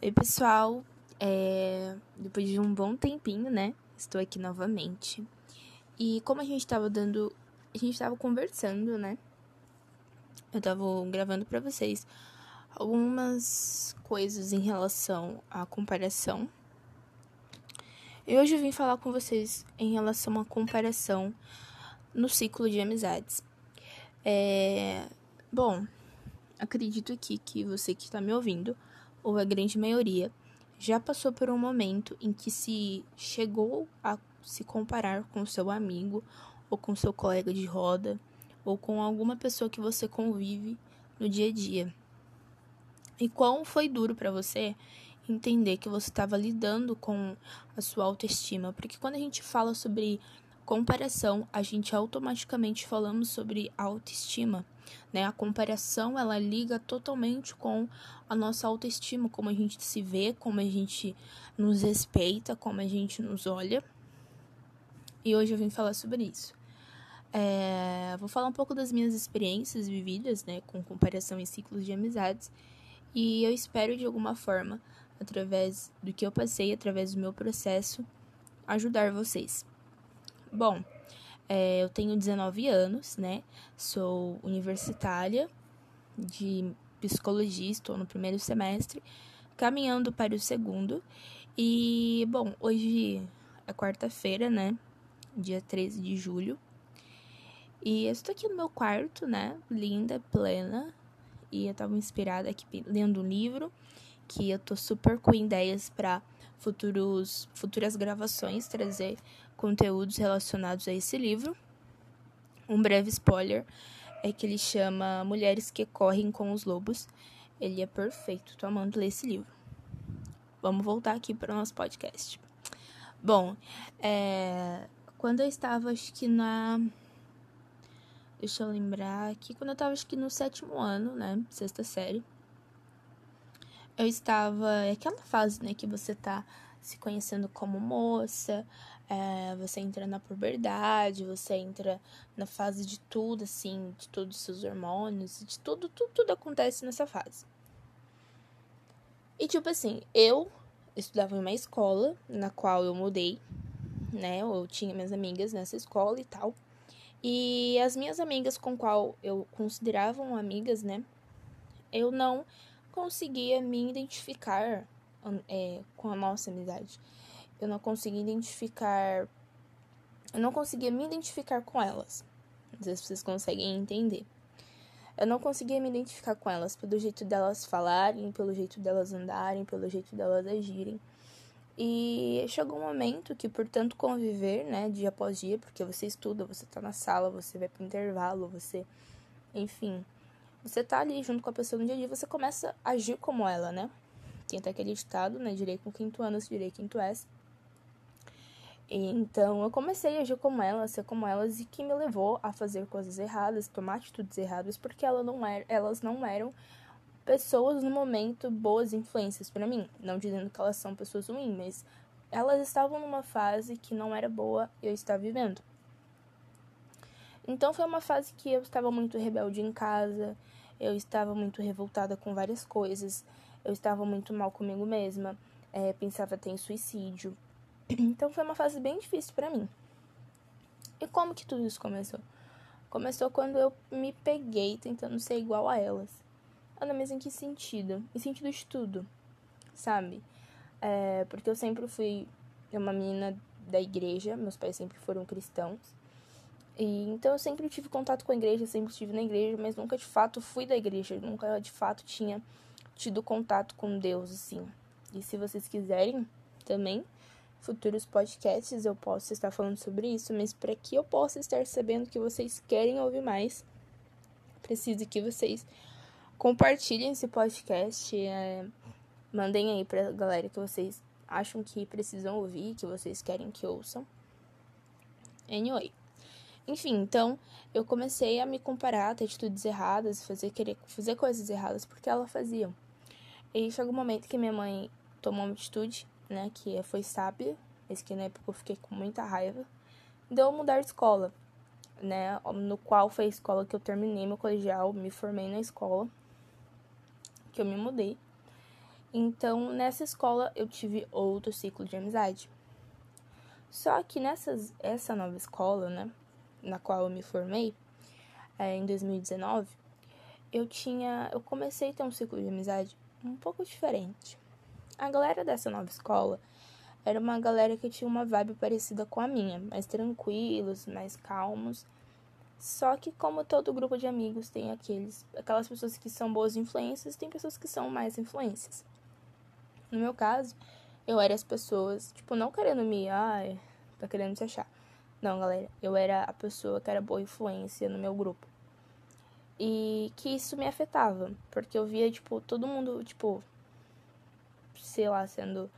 Oi, pessoal. É... Depois de um bom tempinho, né? Estou aqui novamente. E como a gente estava dando. A gente estava conversando, né? Eu estava gravando para vocês algumas coisas em relação à comparação. E hoje eu vim falar com vocês em relação à comparação no ciclo de amizades. É... Bom, acredito aqui que você que está me ouvindo ou a grande maioria, já passou por um momento em que se chegou a se comparar com seu amigo ou com seu colega de roda ou com alguma pessoa que você convive no dia a dia. E quão foi duro para você entender que você estava lidando com a sua autoestima, porque quando a gente fala sobre comparação, a gente automaticamente falamos sobre autoestima, né? A comparação, ela liga totalmente com a nossa autoestima, como a gente se vê, como a gente nos respeita, como a gente nos olha. E hoje eu vim falar sobre isso. É, vou falar um pouco das minhas experiências vividas, né, com comparação em ciclos de amizades. E eu espero de alguma forma, através do que eu passei, através do meu processo, ajudar vocês. Bom, é, eu tenho 19 anos, né? Sou universitária de psicologia, estou no primeiro semestre, caminhando para o segundo. E, bom, hoje é quarta-feira, né? Dia 13 de julho. E eu estou aqui no meu quarto, né? Linda, plena. E eu estava inspirada aqui lendo um livro que eu tô super com ideias para futuros futuras gravações, trazer conteúdos relacionados a esse livro. Um breve spoiler é que ele chama Mulheres que Correm com os Lobos. Ele é perfeito, tô amando ler esse livro. Vamos voltar aqui para o nosso podcast. Bom, é, quando eu estava, acho que na. Deixa eu lembrar aqui, quando eu estava, acho que no sétimo ano, né? Sexta série. Eu estava. É aquela fase, né, que você tá se conhecendo como moça, é, você entra na puberdade, você entra na fase de tudo, assim, de todos os seus hormônios, de tudo, tudo, tudo acontece nessa fase. E tipo assim, eu estudava em uma escola na qual eu mudei, né? Eu tinha minhas amigas nessa escola e tal. E as minhas amigas com qual eu consideravam amigas, né? Eu não conseguia me identificar é, com a nossa amizade eu não conseguia identificar. Eu não conseguia me identificar com elas. Não sei se vocês conseguem entender. Eu não conseguia me identificar com elas pelo jeito delas falarem, pelo jeito delas andarem, pelo jeito delas agirem. E chegou um momento que, por tanto conviver, né, dia após dia, porque você estuda, você tá na sala, você vai pro intervalo, você. Enfim. Você tá ali junto com a pessoa no dia a dia, você começa a agir como ela, né? Tem até aquele ditado, né? Direi com quinto ano, se direi quinto S. Então eu comecei a agir como elas, ser como elas, e que me levou a fazer coisas erradas, tomar atitudes erradas, porque ela não era, elas não eram pessoas no momento boas influências para mim. Não dizendo que elas são pessoas ruins, mas elas estavam numa fase que não era boa e eu estava vivendo. Então foi uma fase que eu estava muito rebelde em casa, eu estava muito revoltada com várias coisas, eu estava muito mal comigo mesma, é, pensava até em suicídio, então foi uma fase bem difícil para mim. E como que tudo isso começou? Começou quando eu me peguei tentando ser igual a elas. Ana, mas em que sentido? Em sentido de tudo, sabe? É, porque eu sempre fui uma menina da igreja, meus pais sempre foram cristãos. E então eu sempre tive contato com a igreja, sempre estive na igreja, mas nunca de fato fui da igreja, nunca de fato tinha tido contato com Deus assim. E se vocês quiserem também, futuros podcasts eu posso estar falando sobre isso, mas para que eu possa estar sabendo que vocês querem ouvir mais, preciso que vocês compartilhem esse podcast, é, mandem aí pra galera que vocês acham que precisam ouvir, que vocês querem que ouçam. Anyway. Enfim, então eu comecei a me comparar, a ter atitudes erradas, fazer querer fazer coisas erradas porque ela fazia. E chegou um momento que minha mãe tomou uma atitude né, que foi sábia, mas que na época eu fiquei com muita raiva, deu mudar de escola, né, no qual foi a escola que eu terminei meu colegial, me formei na escola, que eu me mudei. Então, nessa escola eu tive outro ciclo de amizade. Só que nessas, essa nova escola, né, na qual eu me formei, é, em 2019, eu tinha, eu comecei a ter um ciclo de amizade um pouco diferente. A galera dessa nova escola era uma galera que tinha uma vibe parecida com a minha, mais tranquilos, mais calmos. Só que como todo grupo de amigos tem aqueles, aquelas pessoas que são boas influências, tem pessoas que são mais influências. No meu caso, eu era as pessoas, tipo, não querendo me, ai, tá querendo se achar. Não, galera, eu era a pessoa que era boa influência no meu grupo. E que isso me afetava, porque eu via, tipo, todo mundo, tipo, sei lá, sendo.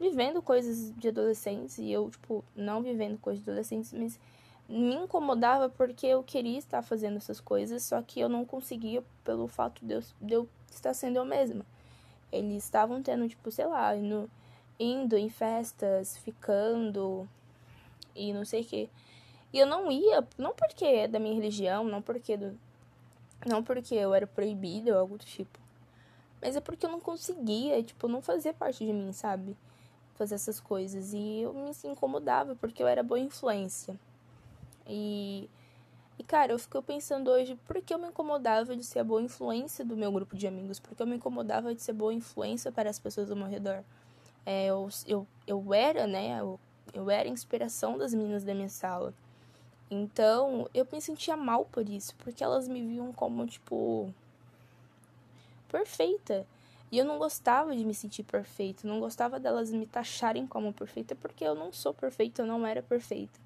vivendo coisas de adolescentes e eu, tipo, não vivendo coisas de adolescentes, mas me incomodava porque eu queria estar fazendo essas coisas, só que eu não conseguia pelo fato de eu, de eu estar sendo eu mesma. Eles estavam tendo, tipo, sei lá, indo, indo em festas, ficando e não sei o que. E eu não ia, não porque é da minha religião, não porque do, não porque eu era proibida ou algo do tipo. Mas é porque eu não conseguia, tipo, não fazia parte de mim, sabe? Fazer essas coisas. E eu me incomodava porque eu era boa influência. E, e cara, eu fico pensando hoje por que eu me incomodava de ser a boa influência do meu grupo de amigos, porque eu me incomodava de ser boa influência para as pessoas ao meu redor. É, eu, eu, eu era, né, eu, eu era a inspiração das meninas da minha sala. Então, eu me sentia mal por isso, porque elas me viam como, tipo, perfeita. E eu não gostava de me sentir perfeita, não gostava delas me taxarem como perfeita, porque eu não sou perfeita, eu não era perfeita.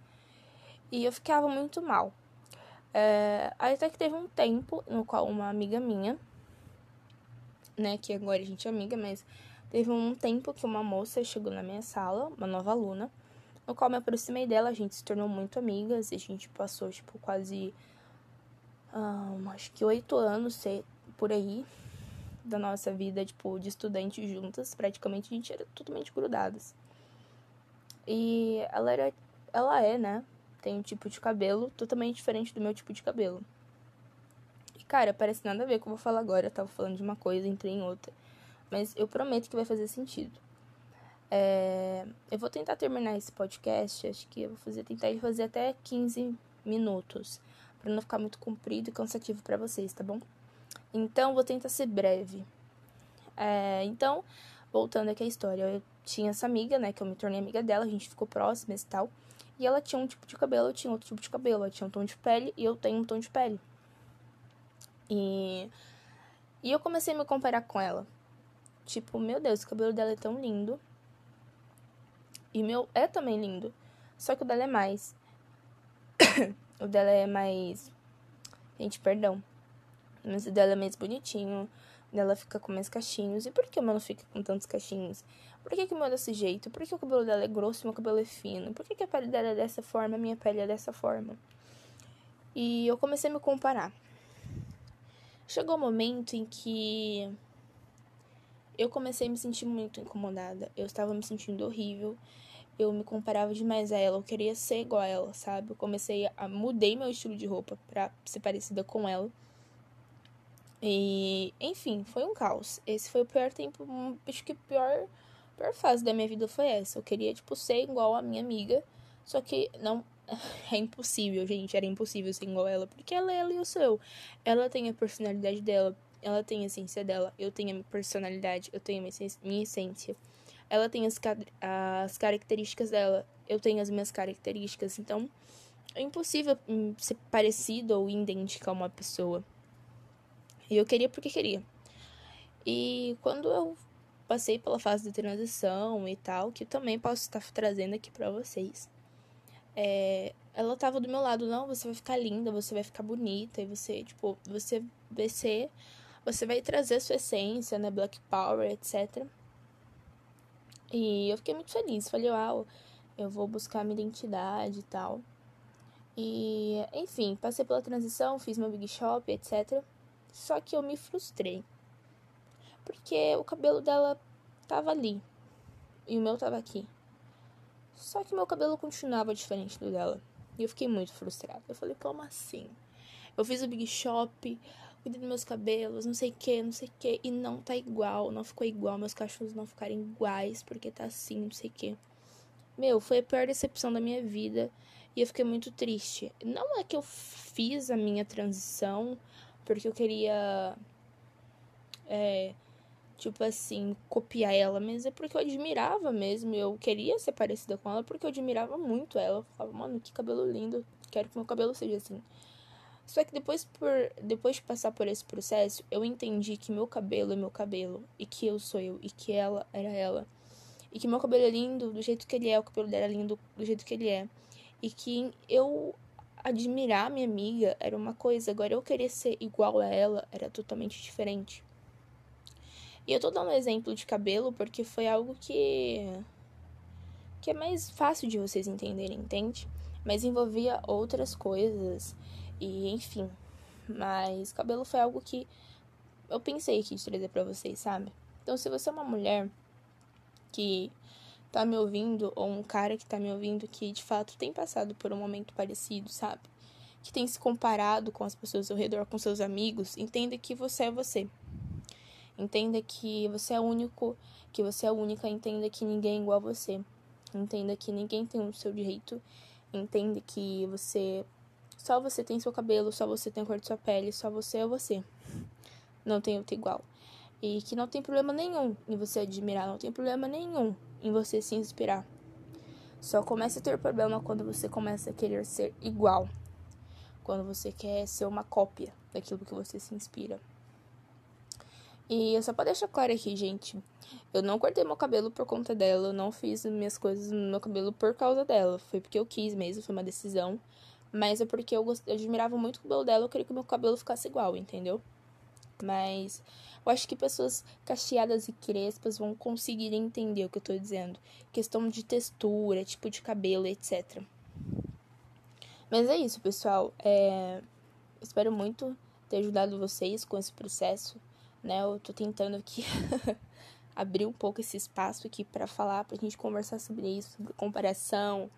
E eu ficava muito mal. É, até que teve um tempo no qual uma amiga minha, né, que agora a gente é amiga, mas teve um tempo que uma moça chegou na minha sala, uma nova aluna, no qual me aproximei dela, a gente se tornou muito amigas a gente passou, tipo, quase. Um, acho que oito anos por aí da nossa vida, tipo, de estudante juntas. Praticamente a gente era totalmente grudadas. E ela era. Ela é, né? Tem um tipo de cabelo totalmente diferente do meu tipo de cabelo. E, cara, parece nada a ver com o que eu vou falar agora. Eu tava falando de uma coisa, entrei em outra. Mas eu prometo que vai fazer sentido. É, eu vou tentar terminar esse podcast, acho que eu vou fazer, tentar fazer até 15 minutos, para não ficar muito comprido e cansativo para vocês, tá bom? Então, vou tentar ser breve. É, então, voltando aqui à história, eu tinha essa amiga, né, que eu me tornei amiga dela, a gente ficou próximas e tal, e ela tinha um tipo de cabelo, eu tinha outro tipo de cabelo, ela tinha um tom de pele e eu tenho um tom de pele. E, e eu comecei a me comparar com ela. Tipo, meu Deus, o cabelo dela é tão lindo, e o meu é também lindo. Só que o dela é mais. o dela é mais. Gente, perdão. Mas o dela é mais bonitinho. O dela fica com mais cachinhos. E por que o meu não fica com tantos cachinhos? Por que, que o meu é desse jeito? Por que o cabelo dela é grosso e o meu cabelo é fino? Por que, que a pele dela é dessa forma e a minha pele é dessa forma? E eu comecei a me comparar. Chegou um momento em que eu comecei a me sentir muito incomodada. Eu estava me sentindo horrível eu me comparava demais a ela, eu queria ser igual a ela, sabe? Eu comecei a mudei meu estilo de roupa para ser parecida com ela. E, enfim, foi um caos. Esse foi o pior tempo, acho que a pior, pior fase da minha vida foi essa. Eu queria, tipo, ser igual a minha amiga, só que não é impossível, gente, era impossível ser igual a ela, porque ela é ela e eu sou eu. Ela tem a personalidade dela, ela tem a essência dela, eu tenho a minha personalidade, eu tenho a minha essência. Ela tem as, as características dela, eu tenho as minhas características. Então, é impossível hum, ser parecido ou idêntica a uma pessoa. E eu queria porque queria. E quando eu passei pela fase de transição e tal, que eu também posso estar trazendo aqui para vocês. É, ela tava do meu lado, não, você vai ficar linda, você vai ficar bonita, e você, tipo, você vai ser, você vai trazer sua essência, né, Black Power, etc. E eu fiquei muito feliz. Falei, uau, eu vou buscar minha identidade e tal. E, enfim, passei pela transição, fiz meu Big Shop, etc. Só que eu me frustrei. Porque o cabelo dela tava ali. E o meu tava aqui. Só que meu cabelo continuava diferente do dela. E eu fiquei muito frustrada. Eu falei, como assim? Eu fiz o Big Shop, cuidei dos meus cabelos, não sei o que, não sei o que, e não tá igual, não ficou igual, meus cachorros não ficarem iguais, porque tá assim, não sei o que. Meu, foi a pior decepção da minha vida e eu fiquei muito triste. Não é que eu fiz a minha transição porque eu queria. É, tipo assim, copiar ela, mas é porque eu admirava mesmo. Eu queria ser parecida com ela porque eu admirava muito ela. Eu falava, mano, que cabelo lindo, quero que meu cabelo seja assim. Só que depois, por, depois de passar por esse processo, eu entendi que meu cabelo é meu cabelo, e que eu sou eu, e que ela era ela. E que meu cabelo é lindo do jeito que ele é, o cabelo dela é lindo do jeito que ele é. E que eu admirar minha amiga era uma coisa, agora eu querer ser igual a ela era totalmente diferente. E eu tô dando um exemplo de cabelo porque foi algo que. que é mais fácil de vocês entenderem, entende? Mas envolvia outras coisas e enfim. Mas cabelo foi algo que eu pensei aqui de trazer para vocês, sabe? Então, se você é uma mulher que tá me ouvindo, ou um cara que tá me ouvindo que de fato tem passado por um momento parecido, sabe? Que tem se comparado com as pessoas ao redor, com seus amigos, entenda que você é você. Entenda que você é único, que você é única, entenda que ninguém é igual a você. Entenda que ninguém tem o seu direito. Entenda que você só você tem seu cabelo, só você tem a cor de sua pele, só você é você. Não tem outro igual. E que não tem problema nenhum em você admirar, não tem problema nenhum em você se inspirar. Só começa a ter problema quando você começa a querer ser igual. Quando você quer ser uma cópia daquilo que você se inspira. E só pra deixar claro aqui, gente, eu não cortei meu cabelo por conta dela, eu não fiz minhas coisas no meu cabelo por causa dela. Foi porque eu quis mesmo, foi uma decisão. Mas é porque eu, eu admirava muito o cabelo dela, eu queria que o meu cabelo ficasse igual, entendeu? Mas eu acho que pessoas cacheadas e crespas vão conseguir entender o que eu tô dizendo. Questão de textura, tipo de cabelo, etc. Mas é isso, pessoal. É... Espero muito ter ajudado vocês com esse processo, né? Eu tô tentando aqui abrir um pouco esse espaço aqui para falar, pra gente conversar sobre isso, sobre comparação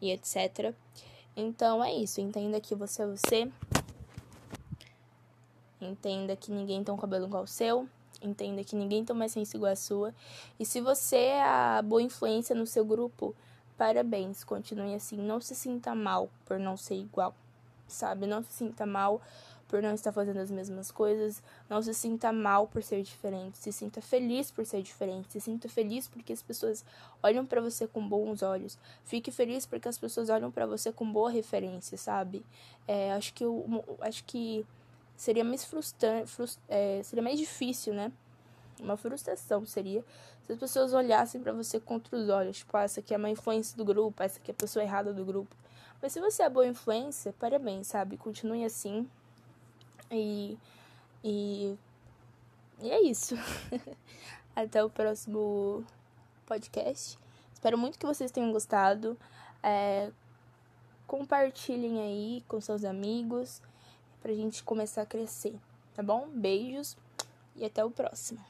e etc. Então é isso, entenda que você é você. Entenda que ninguém tem um cabelo igual ao seu. Entenda que ninguém tem uma essência igual a sua. E se você é a boa influência no seu grupo, parabéns, continue assim. Não se sinta mal por não ser igual, sabe? Não se sinta mal por não estar fazendo as mesmas coisas. Não se sinta mal por ser diferente. Se sinta feliz por ser diferente. Se sinta feliz porque as pessoas olham para você com bons olhos. Fique feliz porque as pessoas olham para você com boa referência, sabe? É, acho que eu, acho que seria mais frustrante, frust, é, seria mais difícil, né? Uma frustração seria se as pessoas olhassem para você contra os olhos, tipo, ah, essa aqui é uma influência do grupo, essa aqui é a pessoa errada do grupo. Mas se você é boa influência, parabéns, sabe? Continue assim, e, e, e é isso. Até o próximo podcast. Espero muito que vocês tenham gostado. É, compartilhem aí com seus amigos pra gente começar a crescer, tá bom? Beijos e até o próximo.